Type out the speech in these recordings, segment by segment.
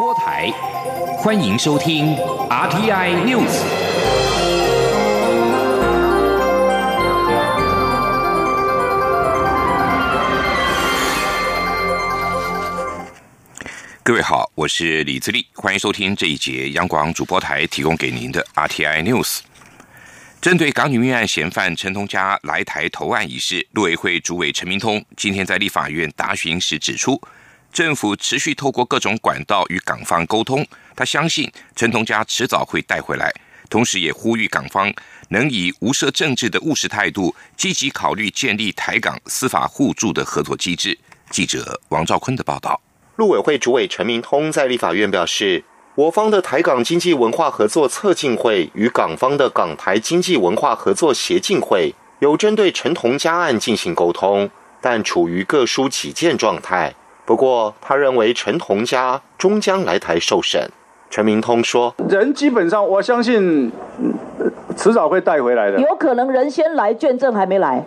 播台，欢迎收听 RTI News。各位好，我是李自立，欢迎收听这一节央广主播台提供给您的 RTI News。针对港女命案嫌犯陈同佳来台投案一事，陆委会主委陈明通今天在立法院答询时指出，政府持续透过各种管道与港方沟通，他相信陈同佳迟早会带回来，同时也呼吁港方能以无涉政治的务实态度，积极考虑建立台港司法互助的合作机制。记者王兆坤的报道。陆委会主委陈明通在立法院表示。我方的台港经济文化合作策进会与港方的港台经济文化合作协进会有针对陈同佳案进行沟通，但处于各抒己见状态。不过，他认为陈同佳终将来台受审。陈明通说：“人基本上，我相信迟早会带回来的。有可能人先来，卷证还没来。”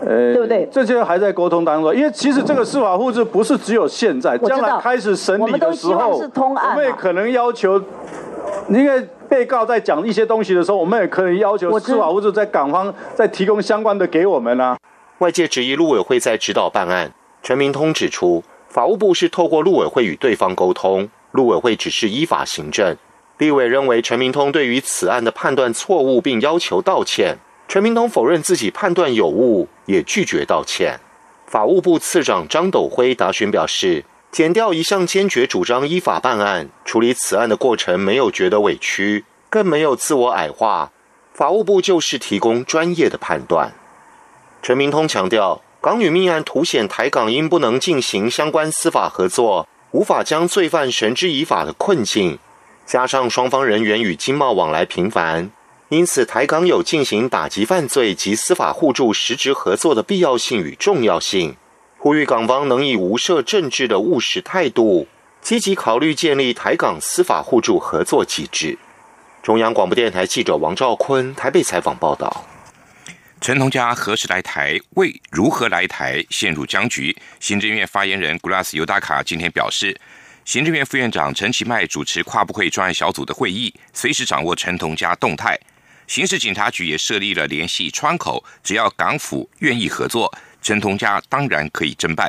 呃，对不对？这些还在沟通当中，因为其实这个司法互助不是只有现在，将来开始审理的时候，我们也可能要求，因为被告在讲一些东西的时候，我们也可以要求司法互助在港方再提供相关的给我们啊。外界质疑陆委会在指导办案，陈明通指出，法务部是透过陆委会与对方沟通，陆委会只是依法行政。立委认为陈明通对于此案的判断错误，并要求道歉。陈明通否认自己判断有误，也拒绝道歉。法务部次长张斗辉答询表示，检调一向坚决主张依法办案，处理此案的过程没有觉得委屈，更没有自我矮化。法务部就是提供专业的判断。陈明通强调，港女命案凸显台港因不能进行相关司法合作，无法将罪犯绳之以法的困境，加上双方人员与经贸往来频繁。因此，台港有进行打击犯罪及司法互助实质合作的必要性与重要性，呼吁港方能以无涉政治的务实态度，积极考虑建立台港司法互助合作机制。中央广播电台记者王兆坤台北采访报道。陈同佳何时来台，为如何来台陷入僵局。行政院发言人古拉斯尤达卡今天表示。行政院副院长陈其迈主持跨部会专案小组的会议，随时掌握陈同佳动态。刑事警察局也设立了联系窗口，只要港府愿意合作，陈同佳当然可以侦办。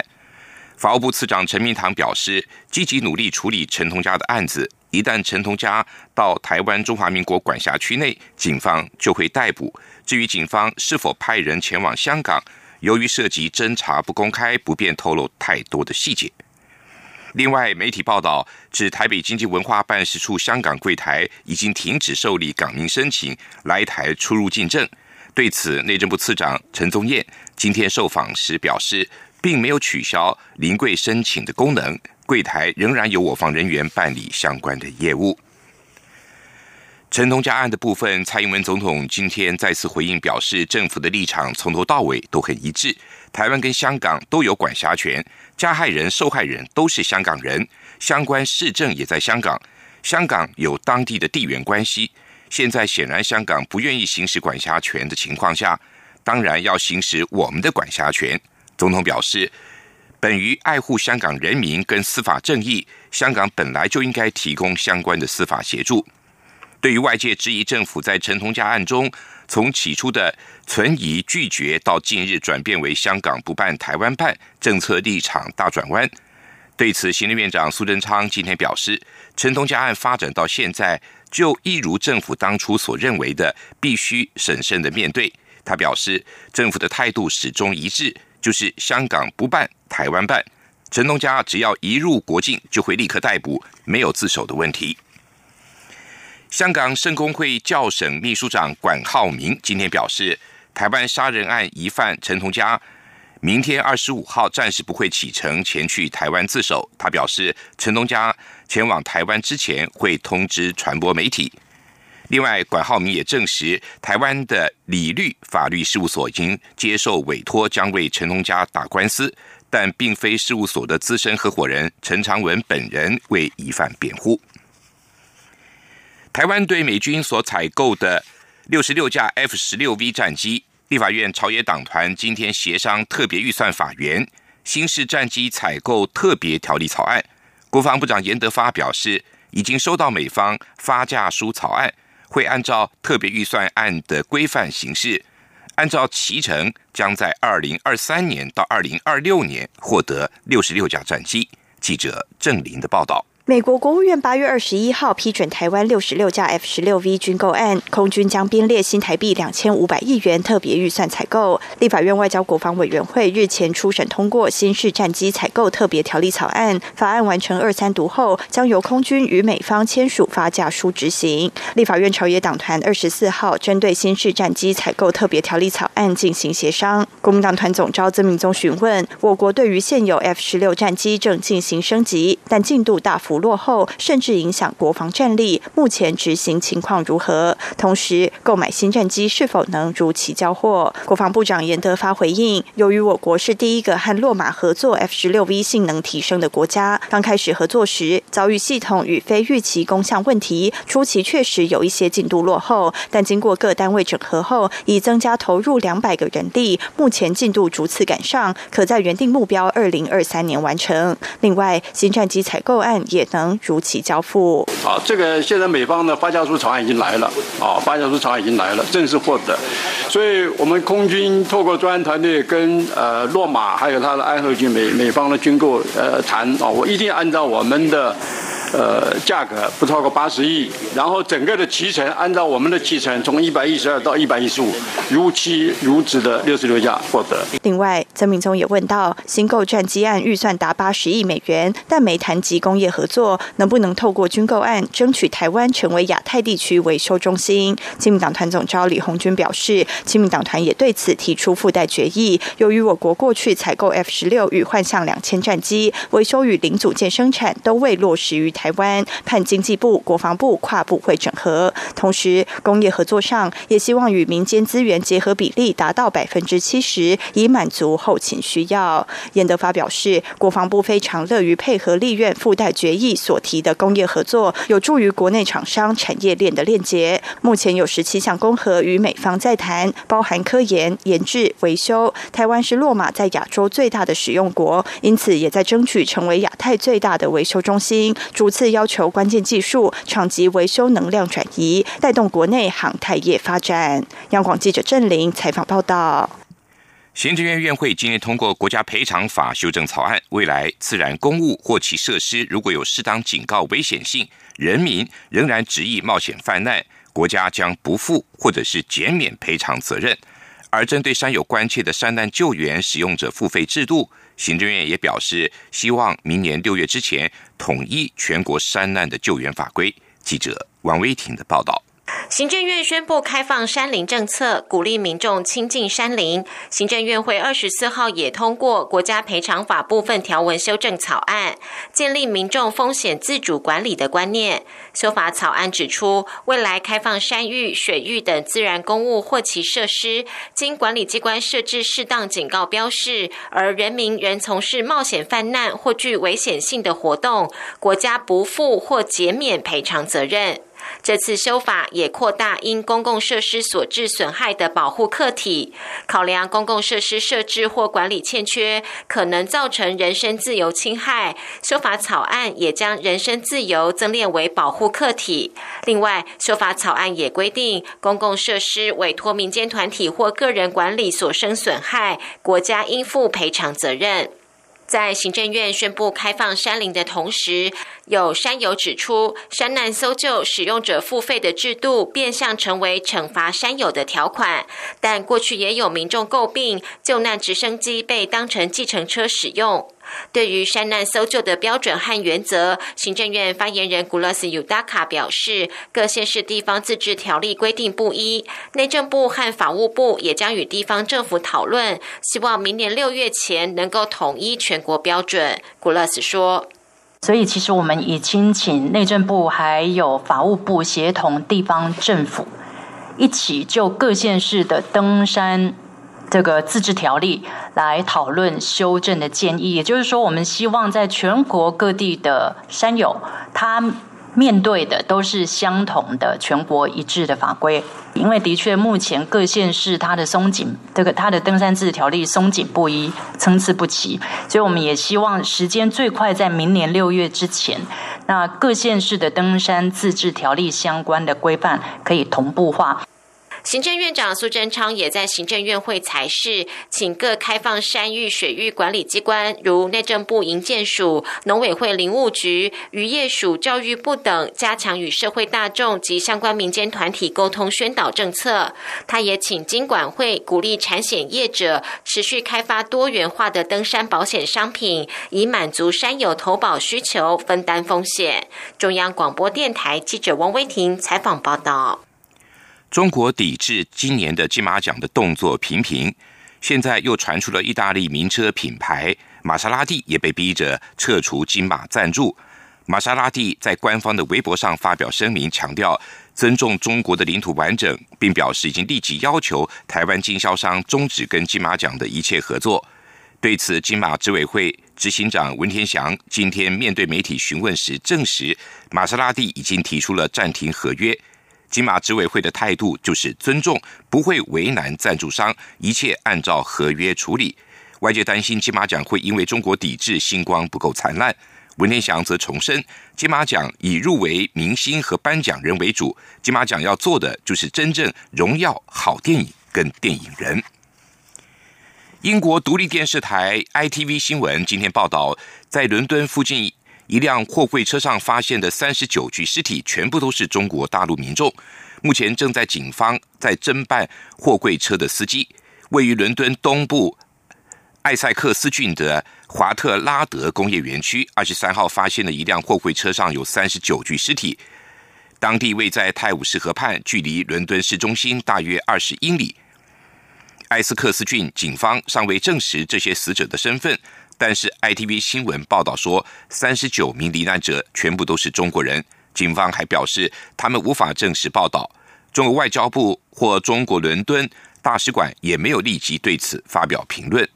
法务部次长陈明堂表示，积极努力处理陈同佳的案子。一旦陈同佳到台湾中华民国管辖区内，警方就会逮捕。至于警方是否派人前往香港，由于涉及侦查不公开，不便透露太多的细节。另外，媒体报道指台北经济文化办事处香港柜台已经停止受理港民申请来台出入境证。对此，内政部次长陈宗彦今天受访时表示，并没有取消临柜申请的功能，柜台仍然由我方人员办理相关的业务。陈同佳案的部分，蔡英文总统今天再次回应表示，政府的立场从头到尾都很一致，台湾跟香港都有管辖权。加害人、受害人都是香港人，相关市政也在香港，香港有当地的地缘关系。现在显然香港不愿意行使管辖权的情况下，当然要行使我们的管辖权。总统表示，本于爱护香港人民跟司法正义，香港本来就应该提供相关的司法协助。对于外界质疑政府在陈同佳案中，从起初的存疑拒绝，到近日转变为香港不办、台湾办，政策立场大转弯。对此，行政院长苏贞昌今天表示，陈同佳案发展到现在，就一如政府当初所认为的，必须审慎的面对。他表示，政府的态度始终一致，就是香港不办、台湾办。陈同佳只要一入国境，就会立刻逮捕，没有自首的问题。香港圣公会教省秘书长管浩明今天表示，台湾杀人案疑犯陈同佳明天二十五号暂时不会启程前去台湾自首。他表示，陈同佳前往台湾之前会通知传播媒体。另外，管浩明也证实，台湾的理律法律事务所已经接受委托，将为陈同佳打官司，但并非事务所的资深合伙人陈长文本人为疑犯辩护。台湾对美军所采购的六十六架 F 十六 V 战机，立法院朝野党团今天协商特别预算法源新式战机采购特别条例草案。国防部长严德发表示，已经收到美方发价书草案，会按照特别预算案的规范形式，按照其程，将在二零二三年到二零二六年获得六十六架战机。记者郑林的报道。美国国务院八月二十一号批准台湾六十六架 F 十六 V 军购案，空军将编列新台币两千五百亿元特别预算采购。立法院外交国防委员会日前初审通过新式战机采购特别条例草案，法案完成二三读后，将由空军与美方签署发价书执行。立法院朝野党团二十四号针对新式战机采购特别条例草案进行协商。国民党团总召曾明宗询问，我国对于现有 F 十六战机正进行升级，但进度大幅。落后，甚至影响国防战力。目前执行情况如何？同时，购买新战机是否能如期交货？国防部长严德发回应：由于我国是第一个和洛马合作 F 十六 V 性能提升的国家，刚开始合作时遭遇系统与非预期工项问题，初期确实有一些进度落后。但经过各单位整合后，已增加投入两百个人力，目前进度逐次赶上，可在原定目标二零二三年完成。另外，新战机采购案也。能如期交付。啊，这个现在美方的发家书草案已经来了，啊，发家书草案已经来了，正式获得。所以我们空军透过专案团队跟呃洛马还有他的爱河军美美方的军购呃谈啊，我一定按照我们的。呃，价格不超过八十亿，然后整个的提成按照我们的提成，从一百一十二到一百一十五，如期如职的六十六架获得。另外，曾明宗也问到，新购战机案预算达八十亿美元，但没谈及工业合作，能不能透过军购案争取台湾成为亚太地区维修中心？亲民党团总召李红军表示，亲民党团也对此提出附带决议。由于我国过去采购 F 十六与幻象两千战机，维修与零组件生产都未落实于。台湾盼经济部、国防部跨部会整合，同时工业合作上也希望与民间资源结合比例达到百分之七十，以满足后勤需要。严德发表示，国防部非常乐于配合立院附带决议所提的工业合作，有助于国内厂商产业链的链接。目前有十七项工合与美方在谈，包含科研、研制、维修。台湾是落马在亚洲最大的使用国，因此也在争取成为亚太最大的维修中心。主五次要求关键技术、厂级维修能量转移，带动国内航太业发展。央广记者郑玲采访报道。行政院院会今天通过国家赔偿法修正草案，未来自然公务或其设施如果有适当警告危险性，人民仍然执意冒险犯难，国家将不负或者是减免赔偿责任。而针对山友关切的山难救援使用者付费制度。行政院也表示，希望明年六月之前统一全国山难的救援法规。记者王威婷的报道。行政院宣布开放山林政策，鼓励民众亲近山林。行政院会二十四号也通过国家赔偿法部分条文修正草案，建立民众风险自主管理的观念。修法草案指出，未来开放山域、水域等自然公务或其设施，经管理机关设置适当警告标示，而人民仍从事冒险犯难或具危险性的活动，国家不负或减免赔偿责任。这次修法也扩大因公共设施所致损害的保护客体，考量公共设施设置或管理欠缺，可能造成人身自由侵害。修法草案也将人身自由增列为保护客体。另外，修法草案也规定，公共设施委托民间团体或个人管理所生损害，国家应负赔偿责任。在行政院宣布开放山林的同时，有山友指出，山难搜救使用者付费的制度变相成为惩罚山友的条款。但过去也有民众诟病，救难直升机被当成计程车使用。对于山难搜救的标准和原则，行政院发言人古拉斯尤达卡表示，各县市地方自治条例规定不一，内政部和法务部也将与地方政府讨论，希望明年六月前能够统一全国标准。古拉斯说：“所以，其实我们已经请内政部还有法务部协同地方政府，一起就各县市的登山。”这个自治条例来讨论修正的建议，也就是说，我们希望在全国各地的山友，他面对的都是相同的全国一致的法规。因为的确，目前各县市它的松紧，这个它的登山自治条例松紧不一，参差不齐，所以我们也希望时间最快在明年六月之前，那各县市的登山自治条例相关的规范可以同步化。行政院长苏贞昌也在行政院会裁示，请各开放山域水域管理机关，如内政部营建署、农委会林务局、渔业署、教育部等，加强与社会大众及相关民间团体沟通宣导政策。他也请经管会鼓励产险业者持续开发多元化的登山保险商品，以满足山友投保需求，分担风险。中央广播电台记者王威婷采访报道。中国抵制今年的金马奖的动作频频，现在又传出了意大利名车品牌玛莎拉蒂也被逼着撤除金马赞助。玛莎拉蒂在官方的微博上发表声明，强调尊重中国的领土完整，并表示已经立即要求台湾经销商终止跟金马奖的一切合作。对此，金马执委会执行长文天祥今天面对媒体询问时证实，玛莎拉蒂已经提出了暂停合约。金马执委会的态度就是尊重，不会为难赞助商，一切按照合约处理。外界担心金马奖会因为中国抵制星光不够灿烂，文天祥则重申，金马奖以入围明星和颁奖人为主，金马奖要做的就是真正荣耀好电影跟电影人。英国独立电视台 ITV 新闻今天报道，在伦敦附近。一辆货柜车上发现的三十九具尸体，全部都是中国大陆民众。目前正在警方在侦办货柜车的司机。位于伦敦东部艾塞克斯郡的华特拉德工业园区，二十三号发现了一辆货柜车上有三十九具尸体。当地位在泰晤士河畔，距离伦敦市中心大约二十英里。艾斯克斯郡警方尚未证实这些死者的身份。但是，ITV 新闻报道说，三十九名罹难者全部都是中国人。警方还表示，他们无法证实报道。中国外交部或中国伦敦大使馆也没有立即对此发表评论。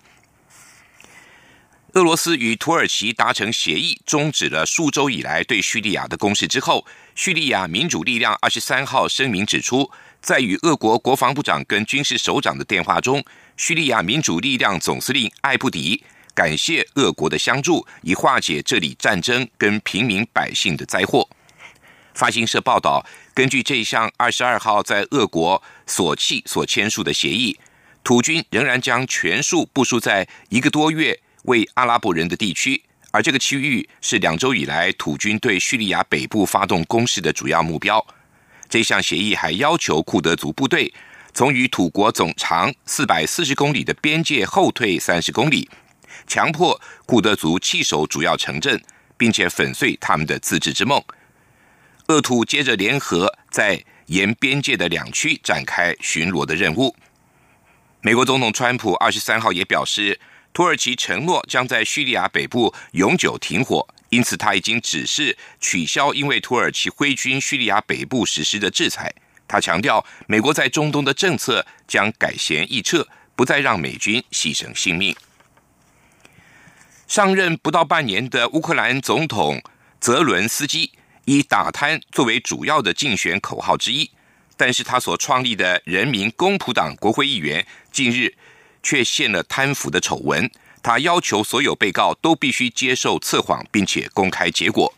俄罗斯与土耳其达成协议，终止了数周以来对叙利亚的攻势之后，叙利亚民主力量二十三号声明指出，在与俄国国防部长跟军事首长的电话中，叙利亚民主力量总司令艾布迪。感谢俄国的相助，以化解这里战争跟平民百姓的灾祸。发行社报道，根据这项二十二号在俄国索契所签署的协议，土军仍然将全数部署在一个多月为阿拉伯人的地区，而这个区域是两周以来土军对叙利亚北部发动攻势的主要目标。这项协议还要求库德族部队从与土国总长四百四十公里的边界后退三十公里。强迫库德族弃守主要城镇，并且粉碎他们的自治之梦。鄂土接着联合在沿边界的两区展开巡逻的任务。美国总统川普二十三号也表示，土耳其承诺将在叙利亚北部永久停火，因此他已经指示取消因为土耳其挥军叙利亚北部实施的制裁。他强调，美国在中东的政策将改弦易辙，不再让美军牺牲性命。上任不到半年的乌克兰总统泽伦斯基以打贪作为主要的竞选口号之一，但是他所创立的人民公仆党国会议员近日却现了贪腐的丑闻。他要求所有被告都必须接受测谎，并且公开结果。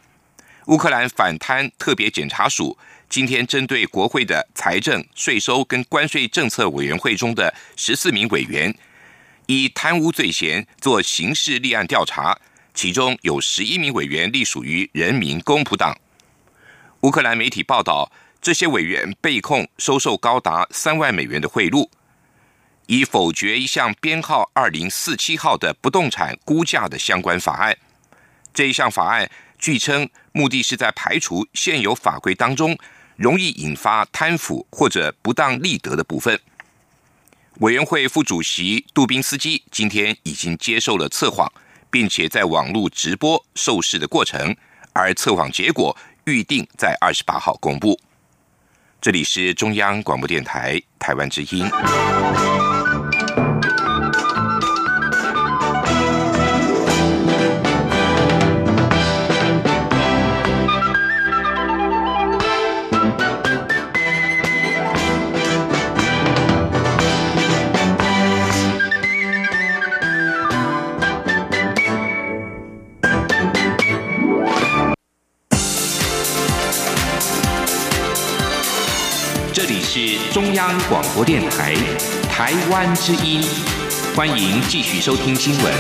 乌克兰反贪特别检察署今天针对国会的财政、税收跟关税政策委员会中的十四名委员。以贪污罪嫌做刑事立案调查，其中有十一名委员隶属于人民公仆党。乌克兰媒体报道，这些委员被控收受高达三万美元的贿赂，以否决一项编号二零四七号的不动产估价的相关法案。这一项法案据称目的是在排除现有法规当中容易引发贪腐或者不当利得的部分。委员会副主席杜宾斯基今天已经接受了测谎，并且在网络直播受试的过程，而测谎结果预定在二十八号公布。这里是中央广播电台台湾之音。是中央广播电台台湾之音，欢迎继续收听新闻。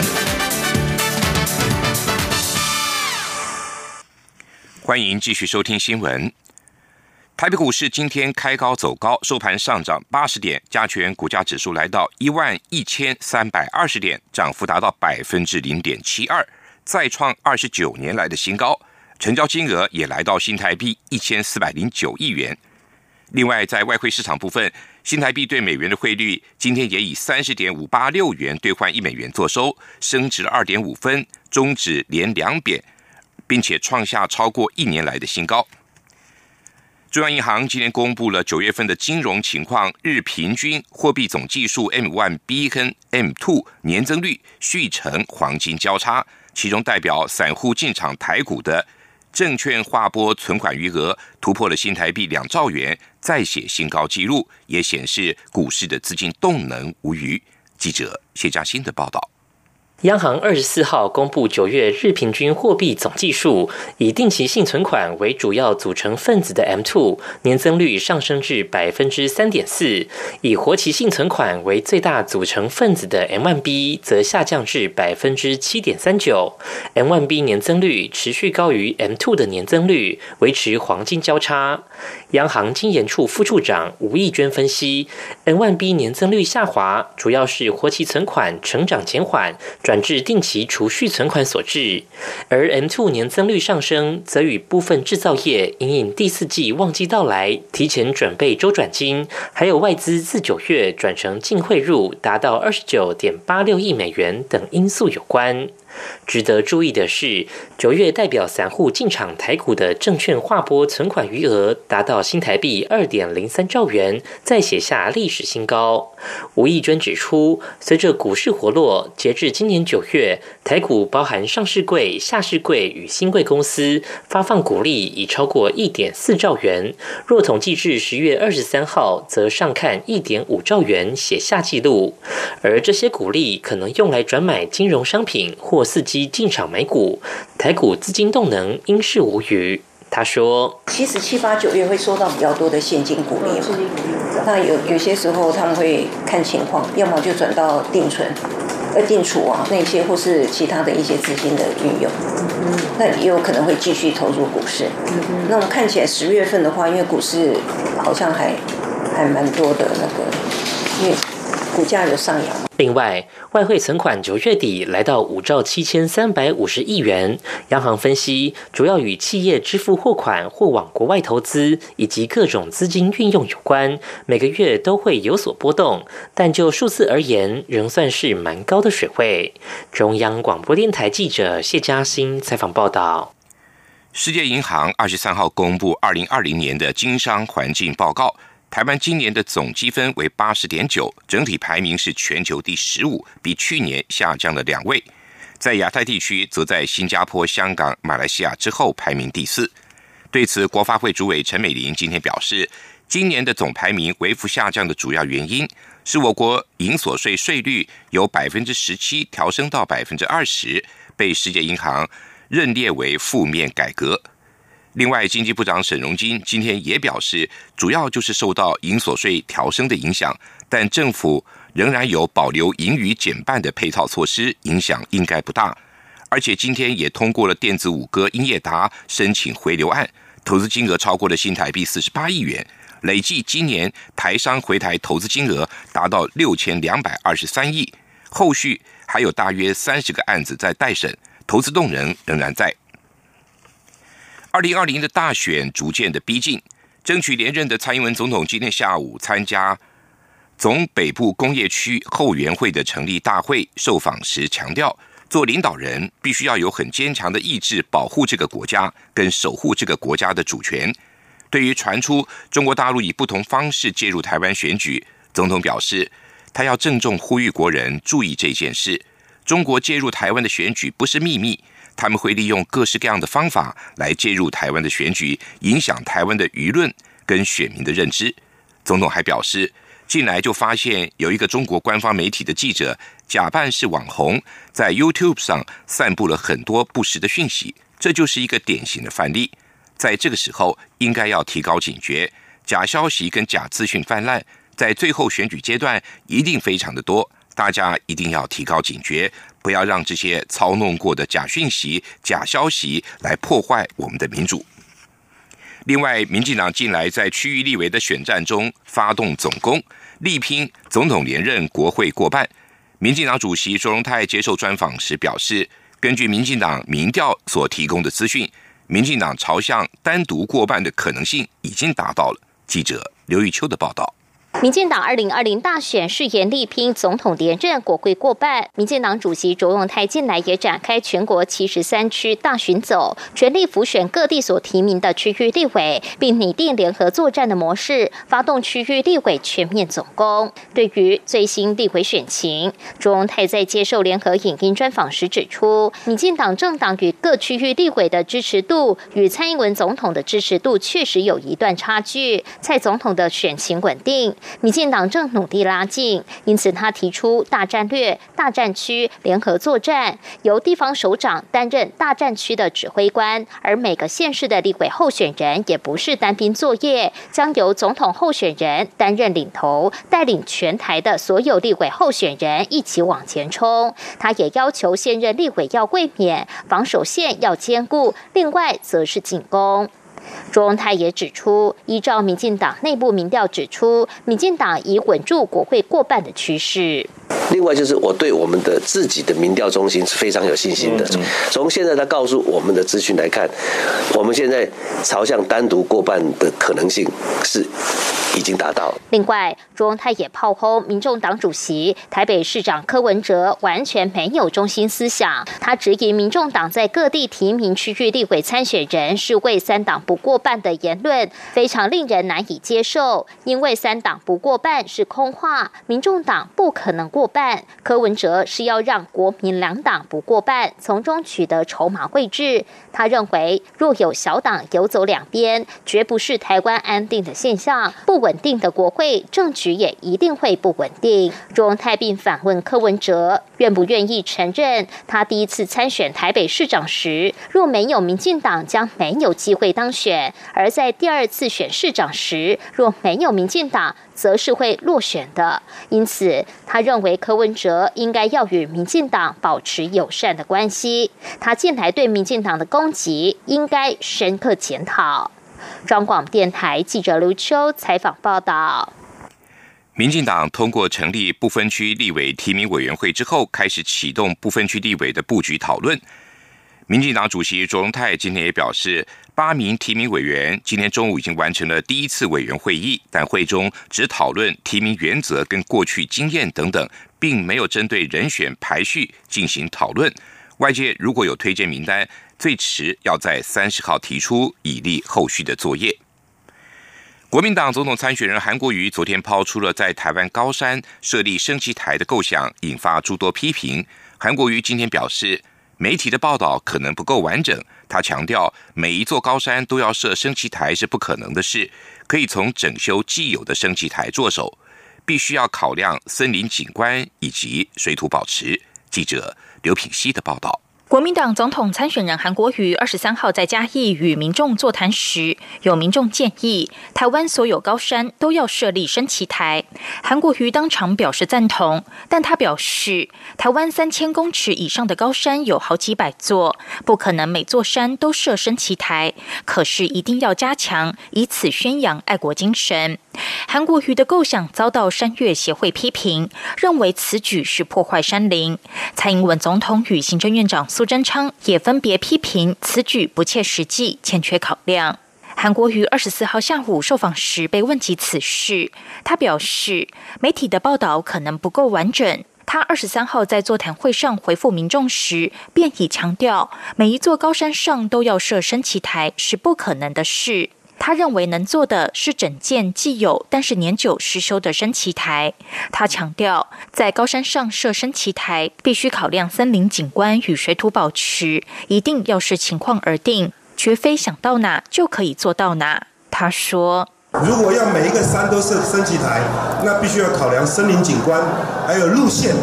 欢迎继续收听新闻。台北股市今天开高走高，收盘上涨八十点，加权股价指数来到一万一千三百二十点，涨幅达到百分之零点七二，再创二十九年来的新高。成交金额也来到新台币一千四百零九亿元。另外，在外汇市场部分，新台币对美元的汇率今天也以三十点五八六元兑换一美元作收，升值二点五分，终止连两贬，并且创下超过一年来的新高。中央银行今天公布了九月份的金融情况，日平均货币总计数 M one、B 跟 M two 年增率续成黄金交叉，其中代表散户进场台股的证券划拨存款余额突破了新台币两兆元，再写新高纪录，也显示股市的资金动能无余。记者谢嘉欣的报道。央行二十四号公布九月日平均货币总计数，以定期性存款为主要组成分子的 M2 年增率上升至百分之三点四，以活期性存款为最大组成分子的 M1B 则下降至百分之七点三九。M1B 年增率持续高于 M2 的年增率，维持黄金交叉。央行经研处副处长吴义娟分析，M1B 年增率下滑，主要是活期存款成长减缓，转至定期储蓄存款所致；而 M2 年增率上升，则与部分制造业因应第四季旺季到来，提前准备周转金，还有外资自九月转成净汇入达到二十九点八六亿美元等因素有关。值得注意的是，九月代表散户进场台股的证券划拨存款余额达到新台币二点零三兆元，再写下历史新高。吴义娟指出，随着股市活络，截至今年九月，台股包含上市柜、下市柜与新贵公司发放股利已超过一点四兆元。若统计至十月二十三号，则上看一点五兆元，写下纪录。而这些股利可能用来转买金融商品或伺机进场买股，台股资金动能应是无余。他说：“其实七八九月会收到比较多的现金股利嘛，那有有些时候他们会看情况，要么就转到定存、呃定储啊那些，或是其他的一些资金的运用。那也有可能会继续投入股市。那我们看起来十月份的话，因为股市好像还还蛮多的那个，因为。”股价有上扬。另外，外汇存款九月底来到五兆七千三百五十亿元。央行分析，主要与企业支付货款或往国外投资以及各种资金运用有关，每个月都会有所波动。但就数字而言，仍算是蛮高的水位。中央广播电台记者谢嘉欣采访报道。世界银行二十三号公布二零二零年的经商环境报告。台湾今年的总积分为八十点九，整体排名是全球第十五，比去年下降了两位。在亚太地区，则在新加坡、香港、马来西亚之后排名第四。对此，国发会主委陈美玲今天表示，今年的总排名微幅下降的主要原因是我国营所税税率由百分之十七调升到百分之二十，被世界银行认列为负面改革。另外，经济部长沈荣金今天也表示，主要就是受到营所税调升的影响，但政府仍然有保留盈余减半的配套措施，影响应该不大。而且今天也通过了电子五哥英业达申请回流案，投资金额超过了新台币四十八亿元，累计今年台商回台投资金额达到六千两百二十三亿，后续还有大约三十个案子在待审，投资动能仍然在。二零二零的大选逐渐的逼近，争取连任的蔡英文总统今天下午参加总北部工业区后援会的成立大会，受访时强调，做领导人必须要有很坚强的意志，保护这个国家跟守护这个国家的主权。对于传出中国大陆以不同方式介入台湾选举，总统表示，他要郑重呼吁国人注意这件事：中国介入台湾的选举不是秘密。他们会利用各式各样的方法来介入台湾的选举，影响台湾的舆论跟选民的认知。总统还表示，近来就发现有一个中国官方媒体的记者假扮是网红，在 YouTube 上散布了很多不实的讯息，这就是一个典型的范例。在这个时候，应该要提高警觉，假消息跟假资讯泛滥，在最后选举阶段一定非常的多。大家一定要提高警觉，不要让这些操弄过的假讯息、假消息来破坏我们的民主。另外，民进党近来在区域立委的选战中发动总攻，力拼总统连任、国会过半。民进党主席卓荣泰接受专访时表示，根据民进党民调所提供的资讯，民进党朝向单独过半的可能性已经达到了。记者刘玉秋的报道。民进党二零二零大选誓言力拼总统连任，国会过半。民进党主席卓永泰近来也展开全国七十三区大巡走，全力辅选各地所提名的区域立委，并拟定联合作战的模式，发动区域立委全面总攻。对于最新立委选情，卓永泰在接受联合影音专访时指出，民进党政党与各区域立委的支持度与蔡英文总统的支持度确实有一段差距。蔡总统的选情稳定。民进党正努力拉近，因此他提出大战略、大战区联合作战，由地方首长担任大战区的指挥官，而每个县市的立委候选人也不是单兵作业，将由总统候选人担任领头，带领全台的所有立委候选人一起往前冲。他也要求现任立委要卫冕，防守线要坚固，另外则是进攻。卓荣泰也指出，依照民进党内部民调指出，民进党已稳住国会过半的趋势。另外就是我对我们的自己的民调中心是非常有信心的。从现在他告诉我们的资讯来看，我们现在朝向单独过半的可能性是已经达到。另外，朱荣泰也炮轰民众党主席台北市长柯文哲完全没有中心思想。他质疑民众党在各地提名区域立委参选人是为三党不过半的言论，非常令人难以接受。因为三党不过半是空话，民众党不可能过。半柯文哲是要让国民两党不过半，从中取得筹码位置。他认为，若有小党游走两边，绝不是台湾安定的现象。不稳定的国会政局也一定会不稳定。荣泰并反问柯文哲，愿不愿意承认，他第一次参选台北市长时，若没有民进党，将没有机会当选；而在第二次选市长时，若没有民进党。则是会落选的，因此他认为柯文哲应该要与民进党保持友善的关系。他近来对民进党的攻击应该深刻检讨。中广电台记者刘秋采访报道。民进党通过成立不分区立委提名委员会之后，开始启动不分区立委的布局讨论。民进党主席卓荣泰今天也表示。八名提名委员今天中午已经完成了第一次委员会议，但会中只讨论提名原则跟过去经验等等，并没有针对人选排序进行讨论。外界如果有推荐名单，最迟要在三十号提出，以利后续的作业。国民党总统参选人韩国瑜昨天抛出了在台湾高山设立升旗台的构想，引发诸多批评。韩国瑜今天表示。媒体的报道可能不够完整。他强调，每一座高山都要设升旗台是不可能的事，可以从整修既有的升旗台着手，必须要考量森林景观以及水土保持。记者刘品希的报道。国民党总统参选人韩国瑜二十三号在嘉义与民众座谈时，有民众建议台湾所有高山都要设立升旗台，韩国瑜当场表示赞同。但他表示，台湾三千公尺以上的高山有好几百座，不可能每座山都设升旗台，可是一定要加强，以此宣扬爱国精神。韩国瑜的构想遭到山岳协会批评，认为此举是破坏山林。蔡英文总统与行政院长苏贞昌也分别批评此举不切实际、欠缺考量。韩国于二十四号下午受访时被问及此事，他表示媒体的报道可能不够完整。他二十三号在座谈会上回复民众时，便已强调每一座高山上都要设升旗台是不可能的事。他认为能做的是整件既有但是年久失修的升旗台。他强调，在高山上设升旗台，必须考量森林景观与水土保持，一定要视情况而定，绝非想到哪就可以做到哪。他说：“如果要每一个山都设升旗台，那必须要考量森林景观，还有路线，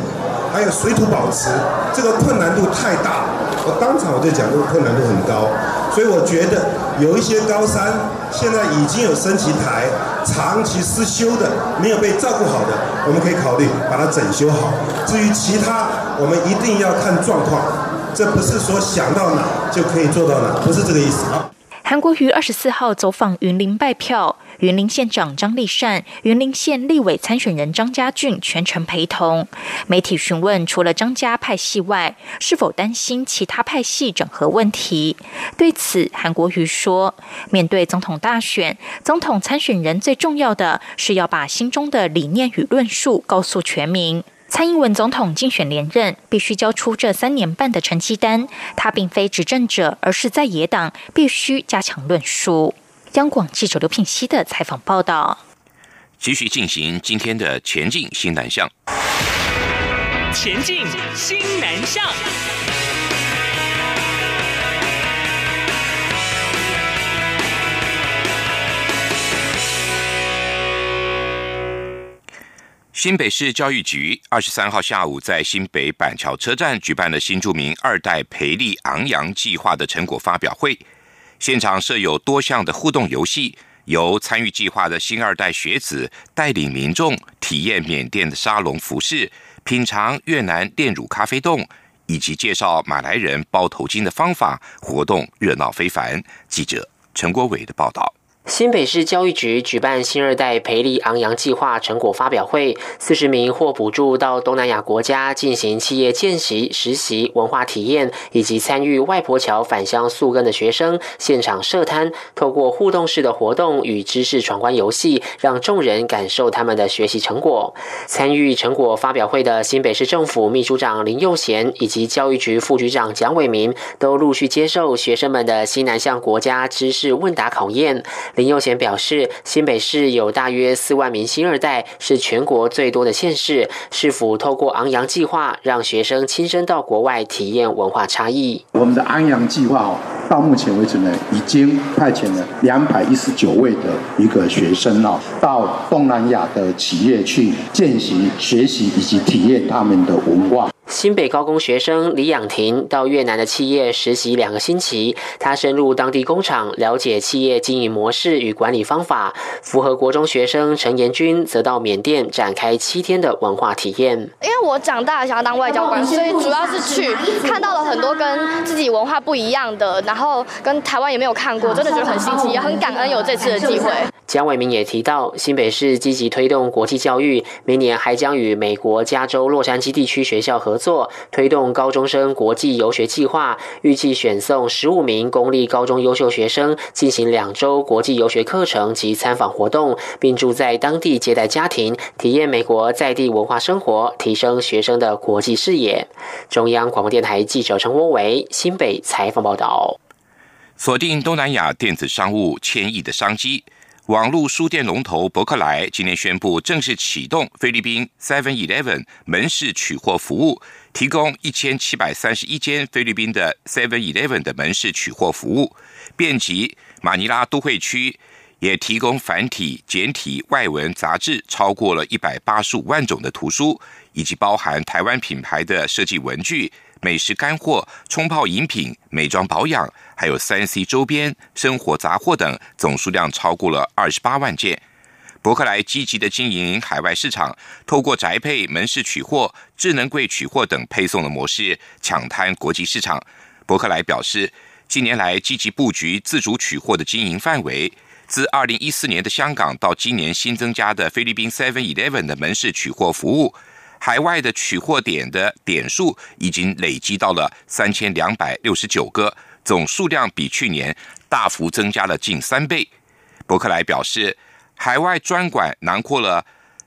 还有水土保持，这个困难度太大。我当场我就讲，这个困难度很高。所以我觉得。”有一些高山现在已经有升旗台，长期失修的、没有被照顾好的，我们可以考虑把它整修好。至于其他，我们一定要看状况，这不是说想到哪就可以做到哪，不是这个意思啊。韩国瑜二十四号走访云林拜票。云林县长张立善、云林县立委参选人张家俊全程陪同。媒体询问，除了张家派系外，是否担心其他派系整合问题？对此，韩国瑜说：“面对总统大选，总统参选人最重要的是要把心中的理念与论述告诉全民。蔡英文总统竞选连任，必须交出这三年半的成绩单。他并非执政者，而是在野党，必须加强论述。”央广记者刘品熙的采访报道。继续进行今天的前进新南向。前进新南向。新北市教育局二十三号下午在新北板桥车站举办了新著名二代培力昂扬计划的成果发表会。现场设有多项的互动游戏，由参与计划的新二代学子带领民众体验缅甸的沙龙服饰，品尝越南炼乳咖啡冻，以及介绍马来人包头巾的方法，活动热闹非凡。记者陈国伟的报道。新北市教育局举办新二代培力昂扬计划成果发表会，四十名获补助到东南亚国家进行企业见习、实习、文化体验，以及参与外婆桥返乡宿根的学生现场设摊，透过互动式的活动与知识闯关游戏，让众人感受他们的学习成果。参与成果发表会的新北市政府秘书长林佑贤以及教育局副局长蒋伟民，都陆续接受学生们的西南向国家知识问答考验。林佑贤表示，新北市有大约四万名新二代，是全国最多的县市。是否透过昂扬计划，让学生亲身到国外体验文化差异？我们的昂扬计划哦，到目前为止呢，已经派遣了两百一十九位的一个学生哦，到东南亚的企业去见习、学习以及体验他们的文化。新北高工学生李养婷到越南的企业实习两个星期，他深入当地工厂，了解企业经营模式与管理方法。符合国中学生陈延军则到缅甸展开七天的文化体验。因为我长大想要当外交官，所以主要是去看到了很多跟自己文化不一样的，然后跟台湾也没有看过，真的觉得很新奇，也很感恩有这次的机会。蒋伟明也提到，新北市积极推动国际教育，明年还将与美国加州洛杉矶地区学校合作，推动高中生国际游学计划，预计选送十五名公立高中优秀学生进行两周国际游学课程及参访活动，并住在当地接待家庭，体验美国在地文化生活，提升学生的国际视野。中央广播电台记者陈国伟新北采访报道。锁定东南亚电子商务千亿的商机。网络书店龙头伯克莱今天宣布正式启动菲律宾 Seven Eleven 门市取货服务，提供一千七百三十一间菲律宾的 Seven Eleven 的门市取货服务，遍及马尼拉都会区，也提供繁体、简体、外文杂志超过了一百八十五万种的图书，以及包含台湾品牌的设计文具。美食干货、冲泡饮品、美妆保养，还有三 C 周边、生活杂货等，总数量超过了二十八万件。伯克莱积极的经营海外市场，透过宅配、门市取货、智能柜取货等配送的模式，抢滩国际市场。伯克莱表示，近年来积极布局自主取货的经营范围，自二零一四年的香港到今年新增加的菲律宾 Seven Eleven 的门市取货服务。海外的取货点的点数已经累积到了三千两百六十九个，总数量比去年大幅增加了近三倍。伯克莱表示，海外专管囊括了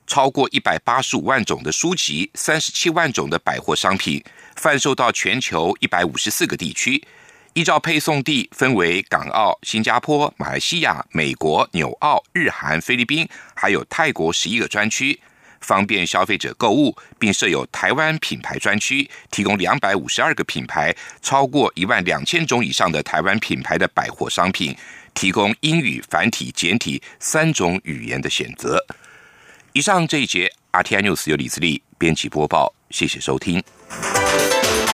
超过一百八十五万种的书籍，三十七万种的百货商品，贩售到全球一百五十四个地区。依照配送地分为港澳、新加坡、马来西亚、美国、纽澳、日韩、菲律宾，还有泰国十一个专区。方便消费者购物，并设有台湾品牌专区，提供两百五十二个品牌、超过一万两千种以上的台湾品牌的百货商品，提供英语繁体、简体三种语言的选择。以上这一节 RTI News 由李自力编辑播报，谢谢收听。